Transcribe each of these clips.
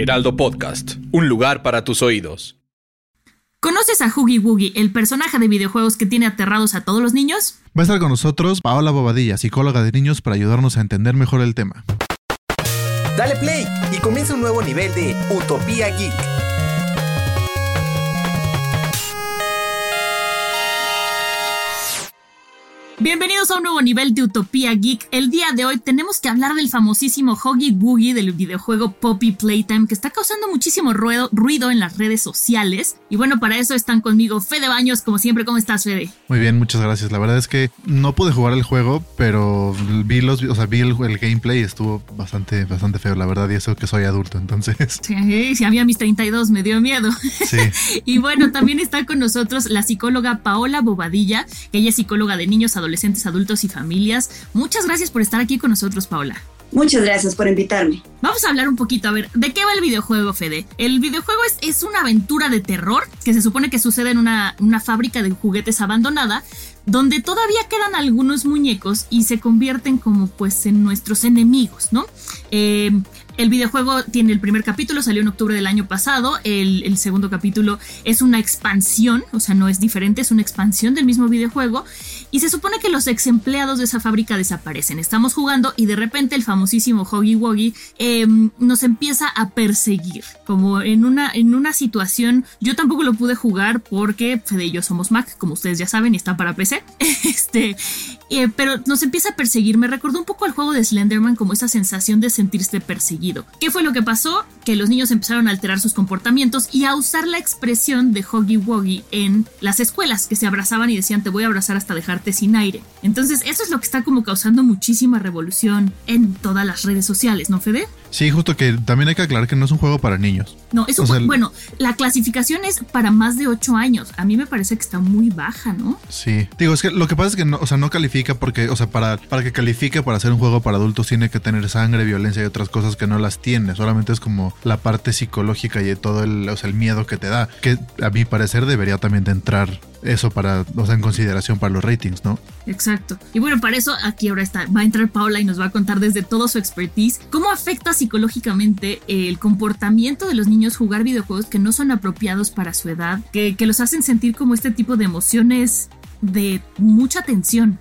Heraldo Podcast, un lugar para tus oídos. ¿Conoces a Hoogie Woogie, el personaje de videojuegos que tiene aterrados a todos los niños? Va a estar con nosotros Paola Bobadilla, psicóloga de niños, para ayudarnos a entender mejor el tema. Dale play y comienza un nuevo nivel de Utopía Geek. Bienvenidos a un nuevo nivel de Utopía Geek. El día de hoy tenemos que hablar del famosísimo Huggy Woogie del videojuego Poppy Playtime que está causando muchísimo ruido, ruido, en las redes sociales. Y bueno, para eso están conmigo Fede Baños, como siempre. ¿Cómo estás, Fede? Muy bien, muchas gracias. La verdad es que no pude jugar el juego, pero vi los, o sea, vi el, gameplay y estuvo bastante, bastante feo, la verdad, y eso que soy adulto, entonces. Sí, si había mis 32 me dio miedo. Sí. y bueno, también está con nosotros la psicóloga Paola Bobadilla, que ella es psicóloga de niños, adolescentes adolescentes, adultos y familias. Muchas gracias por estar aquí con nosotros, Paula. Muchas gracias por invitarme. Vamos a hablar un poquito, a ver, ¿de qué va el videojuego, Fede? El videojuego es, es una aventura de terror que se supone que sucede en una, una fábrica de juguetes abandonada, donde todavía quedan algunos muñecos y se convierten como pues en nuestros enemigos, ¿no? Eh, el videojuego tiene el primer capítulo, salió en octubre del año pasado. El, segundo capítulo es una expansión, o sea, no es diferente, es una expansión del mismo videojuego. Y se supone que los ex empleados de esa fábrica desaparecen. Estamos jugando y de repente el famosísimo Hoggy Woggy em, nos empieza a perseguir. Como en una, en una situación, yo tampoco lo pude jugar porque Fede y yo somos Mac, como ustedes ya saben, y está para PC. Este, eh, pero nos empieza a perseguir. Me recordó un poco al juego de Slenderman, como esa sensación de sentirse perseguido. ¿Qué fue lo que pasó? Que los niños empezaron a alterar sus comportamientos y a usar la expresión de Hoggy Woggy en las escuelas, que se abrazaban y decían te voy a abrazar hasta dejarte sin aire. Entonces, eso es lo que está como causando muchísima revolución en todas las redes sociales, ¿no, Fede? Sí, justo que también hay que aclarar que no es un juego para niños. No, es un bueno, la clasificación es para más de 8 años. A mí me parece que está muy baja, ¿no? Sí. Digo, es que lo que pasa es que no, o sea, no califica porque, o sea, para, para que califique para hacer un juego para adultos tiene que tener sangre, violencia y otras cosas que no las tiene. Solamente es como la parte psicológica y todo el, o sea, el miedo que te da. Que a mi parecer debería también de entrar eso para, o sea, en consideración para los ratings, ¿no? Exacto. Y bueno, para eso aquí ahora está, va a entrar Paula y nos va a contar desde todo su expertise cómo afecta psicológicamente el comportamiento de los niños jugar videojuegos que no son apropiados para su edad, que, que los hacen sentir como este tipo de emociones de mucha tensión.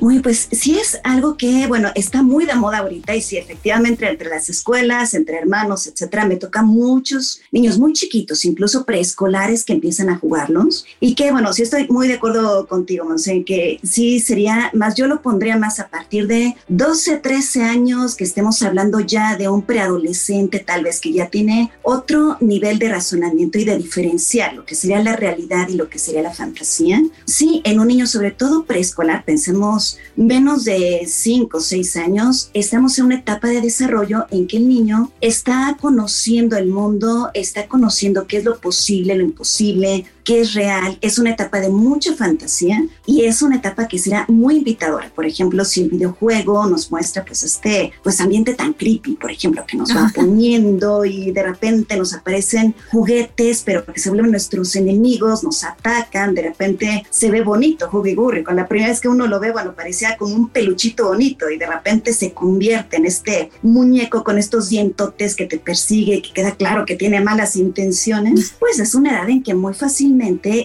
Muy, pues sí es algo que, bueno, está muy de moda ahorita y sí, efectivamente, entre las escuelas, entre hermanos, etcétera, me toca muchos niños muy chiquitos, incluso preescolares que empiezan a jugarlos y que, bueno, sí estoy muy de acuerdo contigo, Monse, que sí sería más, yo lo pondría más a partir de 12, 13 años, que estemos hablando ya de un preadolescente, tal vez que ya tiene otro nivel de razonamiento y de diferenciar lo que sería la realidad y lo que sería la fantasía. Sí, en un niño sobre todo preescolar, pensemos menos de 5 o 6 años, estamos en una etapa de desarrollo en que el niño está conociendo el mundo, está conociendo qué es lo posible, lo imposible, que es real, es una etapa de mucha fantasía y es una etapa que será muy invitadora. Por ejemplo, si el videojuego nos muestra pues este pues ambiente tan creepy, por ejemplo, que nos va poniendo y de repente nos aparecen juguetes, pero que se vuelven nuestros enemigos, nos atacan, de repente se ve bonito Huggy Gurry. Con la primera vez que uno lo ve, bueno, parecía como un peluchito bonito y de repente se convierte en este muñeco con estos dientotes que te persigue y que queda claro que tiene malas intenciones, pues es una edad en que muy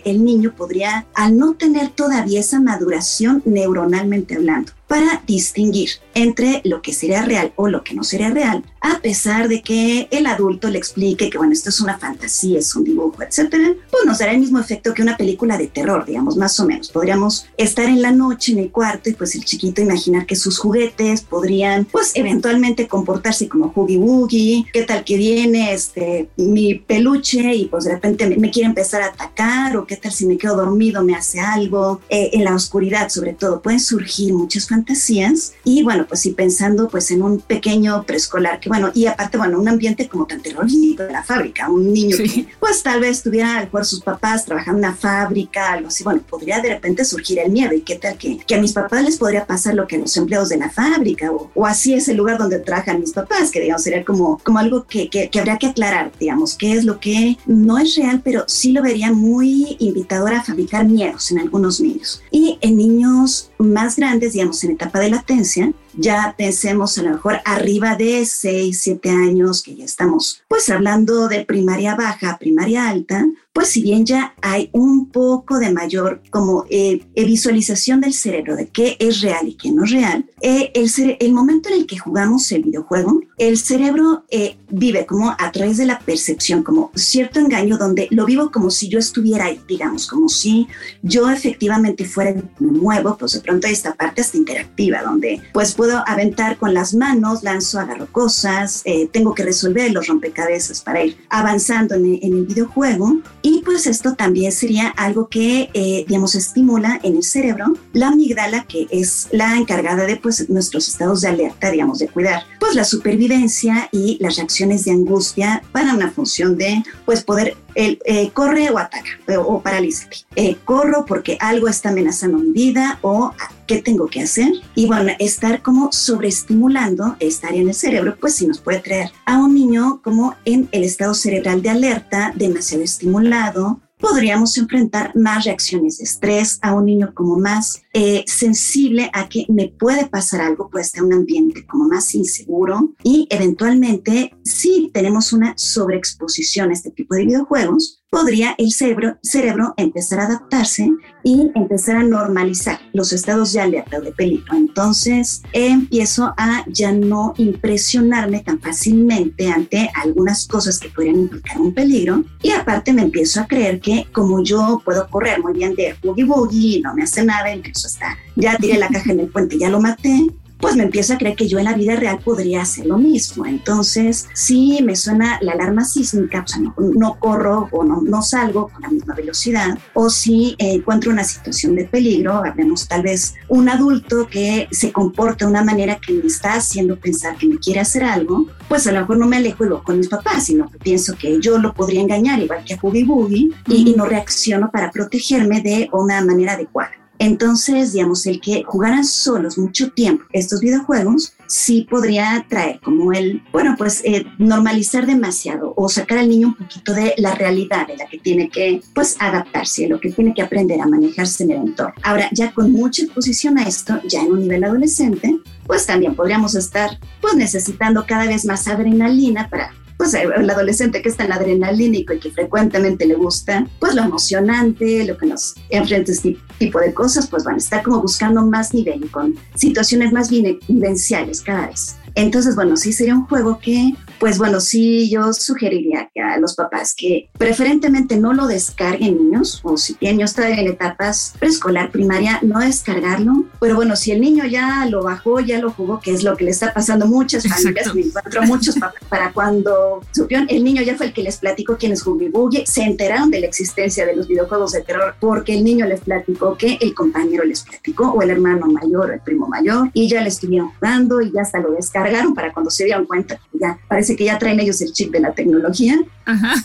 el niño podría, al no tener todavía esa maduración neuronalmente hablando, para distinguir entre lo que sería real o lo que no sería real, a pesar de que el adulto le explique que, bueno, esto es una fantasía, es un dibujo, etcétera, pues nos dará el mismo efecto que una película de terror, digamos, más o menos. Podríamos estar en la noche en el cuarto y pues el chiquito imaginar que sus juguetes podrían, pues, eventualmente comportarse como Hoogie Woogie, qué tal que viene este, mi peluche y pues de repente me, quiere empezar a atacar, o qué tal si me quedo dormido, me hace algo, eh, en la oscuridad sobre todo, pueden surgir muchas fantasías fantasías y bueno, pues sí, pensando pues en un pequeño preescolar, que bueno, y aparte, bueno, un ambiente como tan terrorífico de la fábrica, un niño que pues tal vez tuviera al por sus papás trabajando en una fábrica, algo así, bueno, podría de repente surgir el miedo y qué tal que, que a mis papás les podría pasar lo que a los empleados de la fábrica o, o así es el lugar donde trabajan mis papás, que digamos sería como, como algo que, que, que habría que aclarar, digamos, qué es lo que no es real, pero sí lo vería muy invitador a fabricar miedos en algunos niños. Y en niños más grandes, digamos, en etapa de latencia, ya pensemos a lo mejor arriba de 6, 7 años, que ya estamos pues hablando de primaria baja, primaria alta, pues si bien ya hay un poco de mayor como eh, eh, visualización del cerebro de qué es real y qué no es real, eh, el, momento en el que jugamos el videojuego, el cerebro vive como a través de la percepción, como cierto engaño donde lo vivo como si yo estuviera ahí, digamos, como si yo efectivamente fuera, me muevo, pues de pronto hay esta parte hasta interactiva, donde pues puedo aventar con las manos, lanzo, agarro cosas, tengo que resolver los rompecabezas para ir avanzando en el videojuego y pues esto también sería algo que, eh, digamos, estimula en el cerebro la amígdala, que es la encargada de pues nuestros estados de alerta, digamos, de cuidar pues la supervivencia y las reacciones de angustia para una función de pues poder el, eh, corre o ataca o, paralízate. Eh, corro porque algo está amenazando mi vida o ah, qué tengo que hacer. Y bueno, estar como sobreestimulando esta área en el cerebro, pues sí nos puede traer a un niño como en el estado cerebral de alerta, demasiado estimulado, podríamos enfrentar más reacciones de estrés a un niño como más eh, sensible a que me puede pasar algo, puede estar un ambiente como más inseguro. Y eventualmente si tenemos una sobreexposición a este tipo de videojuegos, podría el cerebro, cerebro empezar a adaptarse y empezar a normalizar los estados de alerta de peligro. Entonces empiezo a ya no impresionarme tan fácilmente ante algunas cosas que podrían implicar un peligro y aparte me empiezo a creer que como yo puedo correr muy bien de boogie boogie no me hace nada, incluso hasta ya tiré la caja en el puente, ya lo maté, pues me empiezo a creer que yo en la vida real podría hacer lo mismo. Entonces, si me suena la alarma sísmica, o sea, no, corro o no, no, salgo con la misma velocidad, o si encuentro una situación de peligro, hablemos tal vez un adulto que se comporta de una manera que me está haciendo pensar que me quiere hacer algo, pues a lo mejor no me alejo y con mis papás, sino que pienso que yo lo podría engañar igual que a Boogie Boogie y, y no reacciono para protegerme de una manera adecuada. Entonces, digamos, el que jugaran solos mucho tiempo estos videojuegos sí podría traer como el, bueno, pues eh, normalizar demasiado o sacar al niño un poquito de la realidad de la que tiene que, pues, adaptarse, lo que tiene que aprender a manejarse en el entorno. Ahora, ya con mucha exposición a esto, ya en un nivel adolescente, pues también podríamos estar, pues, necesitando cada vez más adrenalina para pues el adolescente que está en adrenalínico y que frecuentemente le gusta, pues lo emocionante, lo que nos enfrenta este tipo de cosas, pues van a estar como buscando más nivel y con situaciones más vivenciales cada vez. Entonces, bueno, sí sería un juego que, pues bueno, sí yo sugeriría a los papás que preferentemente no lo descarguen niños, o si niños están en etapas preescolar, primaria, no descargarlo. Pero bueno, si el niño ya lo bajó, ya lo jugó, que es lo que le está pasando a muchas familias, me encuentro muchos papás, para cuando supieron, el niño ya fue el que les platicó quién es Boogie Boogie, se enteraron de la existencia de los videojuegos de terror porque el niño les platicó que el compañero les platicó, o el hermano mayor, o el primo mayor, y ya le estuvieron jugando y ya hasta lo descargaron cargaron para cuando se dieron cuenta, parece que ya traen ellos el chip de la tecnología. Ajá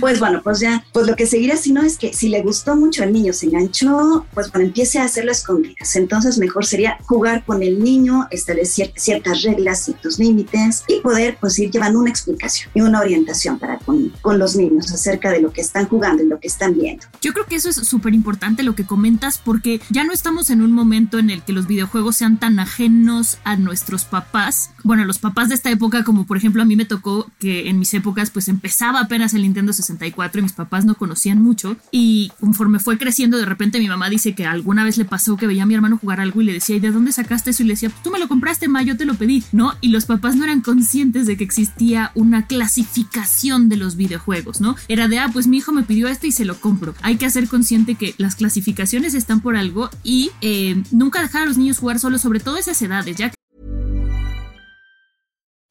pues bueno, pues ya, pues lo que seguirá si no es que si le gustó mucho al niño, se enganchó, pues bueno, empiece a hacerlo escondidas. Entonces mejor sería jugar con el niño, establecer ciertas reglas, ciertos límites y poder pues ir llevando una explicación y una orientación para con, con los niños acerca de lo que están jugando y lo que están viendo. Yo creo que eso es súper importante lo que comentas porque ya no estamos en un momento en el que los videojuegos sean tan ajenos a nuestros papás. Bueno, los papás de esta época, como por ejemplo a mí me tocó que en mis épocas pues empezaba apenas el Nintendo 64 y mis papás no conocían mucho. Y conforme fue creciendo, de repente mi mamá dice que alguna vez le pasó que veía a mi hermano jugar algo y le decía, ¿y de dónde sacaste eso? Y le decía, tú me lo compraste, ma, yo te lo pedí, ¿no? Y los papás no eran conscientes de que existía una clasificación de los videojuegos, ¿no? Era de, ah, pues mi hijo me pidió este y se lo compro. Hay que hacer consciente que las clasificaciones están por algo y eh, nunca dejar a los niños jugar solo, sobre todo esas edades, ya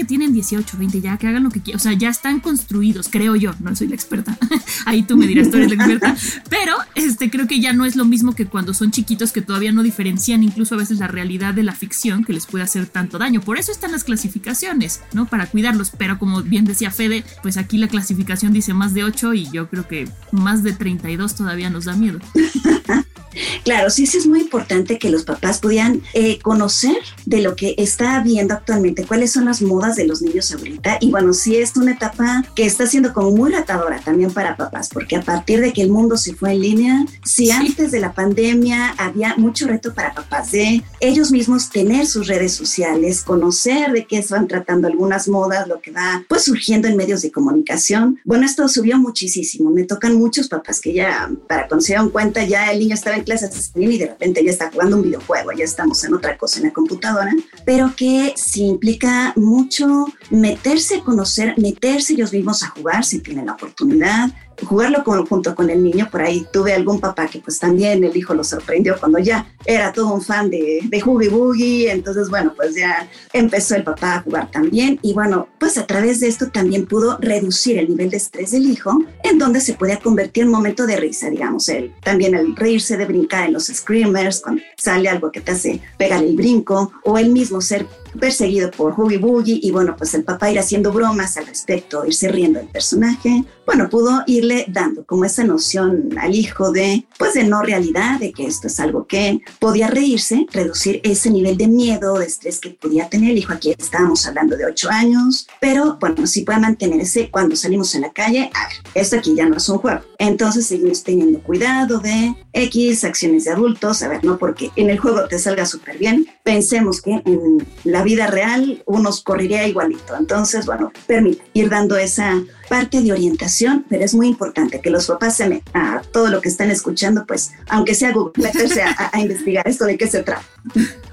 Que tienen 18, 20 ya, que hagan lo que quieran. O sea, ya están construidos, creo yo. No soy la experta. Ahí tú me dirás, tú eres la experta. Pero este, creo que ya no es lo mismo que cuando son chiquitos que todavía no diferencian incluso a veces la realidad de la ficción que les puede hacer tanto daño. Por eso están las clasificaciones, ¿no? Para cuidarlos. Pero como bien decía Fede, pues aquí la clasificación dice más de 8 y yo creo que más de 32 todavía nos da miedo. Claro, sí, sí es muy importante que los papás pudieran eh, conocer de lo que está habiendo actualmente, cuáles son las modas de los niños ahorita. Y bueno, sí es una etapa que está siendo como muy retadora también para papás, porque a partir de que el mundo se fue en línea, si antes de la pandemia había mucho reto para papás de ellos mismos tener sus redes sociales, conocer de qué están tratando algunas modas, lo que va pues surgiendo en medios de comunicación. Bueno, esto subió muchísimo. Me tocan muchos papás que ya, para cuando se dieron cuenta, ya el niño estaba en clases y de repente ya está jugando un videojuego, ya estamos en otra cosa en la computadora, pero que sí implica mucho meterse a conocer, meterse ellos mismos a jugar si tienen la oportunidad, jugarlo junto con el niño. Por ahí tuve algún papá que pues también el hijo lo sorprendió cuando ya era todo un fan de, de Hoogie Boogie. Entonces, bueno, pues ya empezó el papá a jugar también. Y bueno, pues a través de esto también pudo reducir el nivel de estrés del hijo, en donde se podía convertir en momento de risa, digamos. Él, también el reírse de brincar en los screamers, cuando sale algo que te hace pegar el brinco, o él mismo ser perseguido por Hoogie Boogie y bueno, pues el papá ir haciendo bromas al respecto, irse riendo del personaje, bueno, pudo irle dando como esa noción al hijo de, pues de no realidad, de que esto es algo que podía reírse, reducir ese nivel de miedo, de estrés que podía tener el hijo. Aquí estábamos hablando de ocho años, pero bueno, si puede mantenerse cuando salimos en la calle, esto aquí ya no es un juego. Entonces seguimos teniendo cuidado de X acciones de adultos, a ver, no porque en el juego te salga súper bien, pensemos que en la vida real uno correría igualito. Entonces, bueno, permite ir dando esa parte de orientación, pero es muy importante que los papás se metan a todo lo que están escuchando, pues, aunque sea Google, meterse a, investigar esto de qué se trata.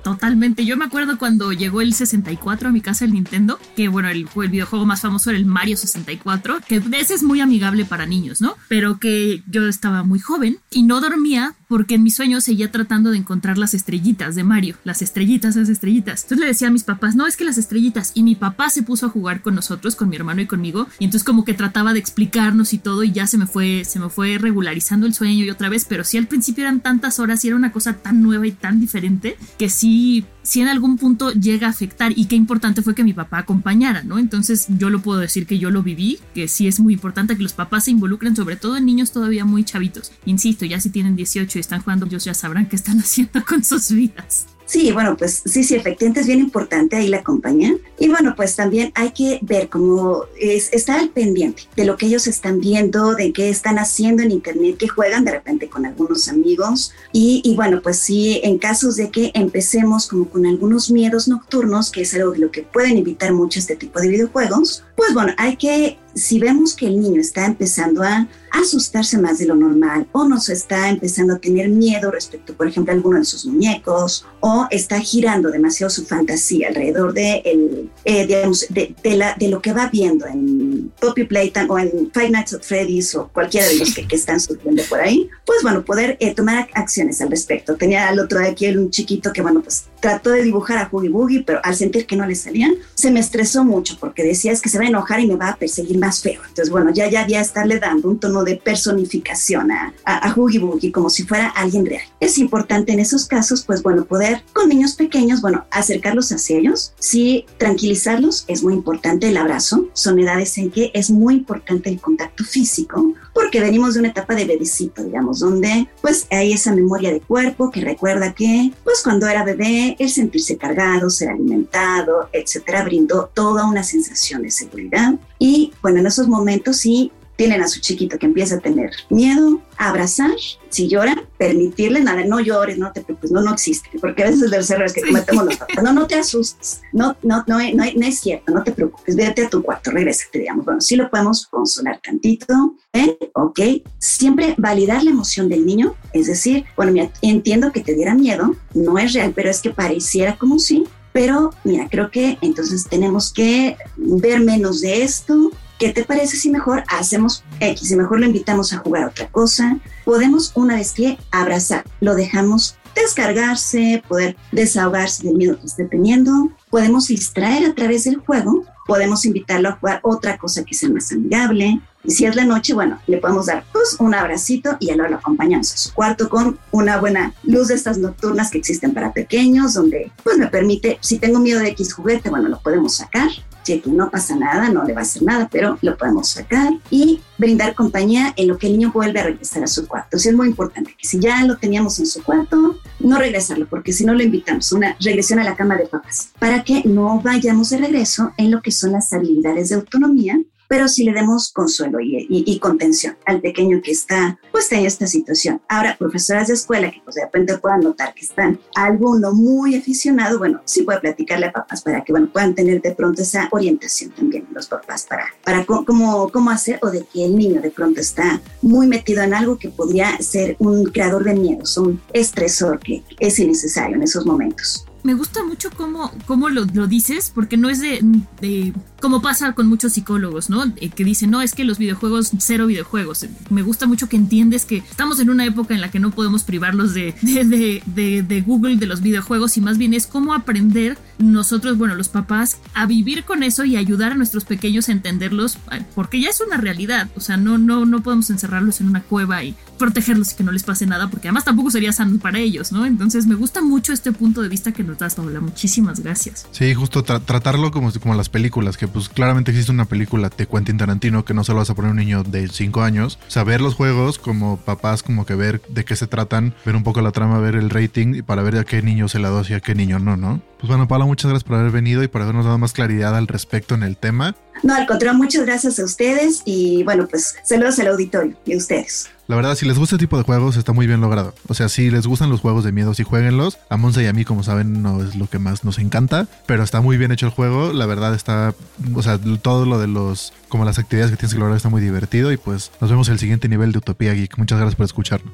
Totalmente. Yo me acuerdo cuando llegó el 64 a mi casa, el Nintendo, que bueno, el, el, videojuego más famoso era el Mario 64, que ese es muy amigable para niños, ¿no? Pero que yo estaba muy joven y no dormía porque en mis sueños seguía tratando de encontrar las estrellitas de Mario, las estrellitas, las estrellitas. Entonces le decía a mis papás, no, es que las estrellitas. Y mi papá se puso a jugar con nosotros, con mi hermano y conmigo, y entonces como que trataba de explicarnos y todo, y ya se me fue, se me fue regularizando el sueño y otra vez, pero sí al principio eran tantas horas y era una cosa tan nueva y tan diferente que sí, sí en algún punto llega a afectar. Y qué importante fue que mi papá acompañara, ¿no? Entonces yo lo puedo decir que yo lo viví, que sí es muy importante que los papás se involucren, sobre todo en niños todavía muy chavitos. Insisto, ya si tienen 18 y están jugando, ellos ya sabrán qué están haciendo con sus vidas. Sí, bueno, pues sí, sí, efectivamente es bien importante ahí la compañía. Y bueno, pues también hay que ver cómo es, estar al pendiente de lo que ellos están viendo, de qué están haciendo en Internet, que juegan de repente con algunos amigos. Y, y, bueno, pues sí, en casos de que empecemos como con algunos miedos nocturnos, que es algo de lo que pueden evitar mucho este tipo de videojuegos, pues bueno, hay que si vemos que el niño está empezando a asustarse más de lo normal o nos está empezando a tener miedo respecto, por ejemplo, a alguno de sus muñecos o está girando demasiado su fantasía alrededor de, el, eh, digamos, de, la, de, lo que va viendo en Poppy Playtime o en Five Nights at Freddy's o cualquiera de los que, que están surgiendo por ahí, pues bueno, poder eh, tomar acciones al respecto. Tenía al otro de aquí un chiquito que, bueno, pues trató de dibujar a Hoogie Boogie, pero al sentir que no le salían, se me estresó mucho porque decía es que se va a enojar y me va a perseguir más feo. Entonces, bueno, ya, ya, ya estarle dando un tono de personificación a, a, Hoogie Boogie como si fuera alguien real. Es importante en esos casos, pues bueno, poder con niños pequeños, bueno, acercarlos hacia ellos, sí, tranquilizarlos, es muy importante el abrazo, son edades en que es muy importante el contacto físico, porque venimos de una etapa de bebecito, digamos, donde pues hay esa memoria de cuerpo que recuerda que pues cuando era bebé el sentirse cargado, ser alimentado, etcétera, brindó toda una sensación de seguridad. Y bueno, en esos momentos sí tienen a su chiquito que empieza a tener miedo, abrazar, si llora, permitirle nada, no llores, no te preocupes, no, no existe, porque a veces es de los errores que cometemos los papás, no, no te asustes, no, no, no, no, no es cierto, no te preocupes, vete a tu cuarto, regrésate, digamos, bueno, sí lo podemos consolar tantito, ¿eh? ok, siempre validar la emoción del niño, es decir, bueno, mira, entiendo que te diera miedo, no es real, pero es que pareciera como sí, pero mira, creo que entonces tenemos que ver menos de esto, ¿Qué te parece si mejor hacemos X, si mejor lo invitamos a jugar otra cosa? Podemos una vez que abrazar, lo dejamos descargarse, poder desahogarse del miedo que esté teniendo. Podemos distraer a través del juego, podemos invitarlo a jugar otra cosa que sea más amigable. Y si es la noche, bueno, le podemos dar pues, un abracito y ya lo acompañamos a su cuarto con una buena luz de estas nocturnas que existen para pequeños, donde pues me permite, si tengo miedo de X juguete, bueno, lo podemos sacar que no pasa nada, no le va a hacer nada, pero lo podemos sacar y brindar compañía en lo que el niño vuelve a regresar a su cuarto. O es muy importante que si ya lo teníamos en su cuarto, no regresarlo, porque si no lo invitamos, una regresión a la cama de papás, para que no vayamos de regreso en lo que son las habilidades de autonomía pero si le demos consuelo y, contención al pequeño que está pues en esta situación. Ahora, profesoras de escuela que pues de repente puedan notar que están alguno muy aficionado, bueno, sí puede platicarle a papás para que bueno, puedan tener de pronto esa orientación también los papás para, para cómo, cómo hacer o de que el niño de pronto está muy metido en algo que podría ser un creador de miedos, un estresor que es innecesario en esos momentos me gusta mucho cómo, cómo lo, lo, dices, porque no es de, de, como pasa con muchos psicólogos, ¿no? Eh, que dicen, no, es que los videojuegos, cero videojuegos. Me gusta mucho que entiendes que estamos en una época en la que no podemos privarlos de, de, de, de Google, de los videojuegos, y más bien es cómo aprender nosotros, bueno, los papás, a vivir con eso y ayudar a nuestros pequeños a entenderlos, porque ya es una realidad. O sea, no, no, no podemos encerrarlos en una cueva y protegerlos y que no les pase nada, porque además tampoco sería sano para ellos, ¿no? Entonces me gusta mucho este punto de vista que nos das, Paula. Muchísimas gracias. Sí, justo tratarlo como, como las películas, que pues claramente existe una película de Quentin Tarantino que no se lo vas a poner un niño de 5 años. O sea, ver los juegos como papás, como que ver de qué se tratan, ver un poco la trama, ver el rating y para ver a qué niño se la doy y a qué niño no, ¿no? Pues bueno, Paula, muchas gracias por haber venido y por habernos dado más claridad al respecto en el tema. No, al contrario, muchas gracias a ustedes y bueno, pues saludos al auditorio y a ustedes. La verdad, si les gusta este tipo de juegos, está muy bien logrado. O sea, si les gustan los juegos de miedo, sí jueguenlos. A Monza y a mí, como saben, no es lo que más nos encanta, pero está muy bien hecho el juego. La verdad está, o sea, todo lo de los, como las actividades que tienes que lograr está muy divertido y pues nos vemos en el siguiente nivel de Utopía Geek. Muchas gracias por escucharnos.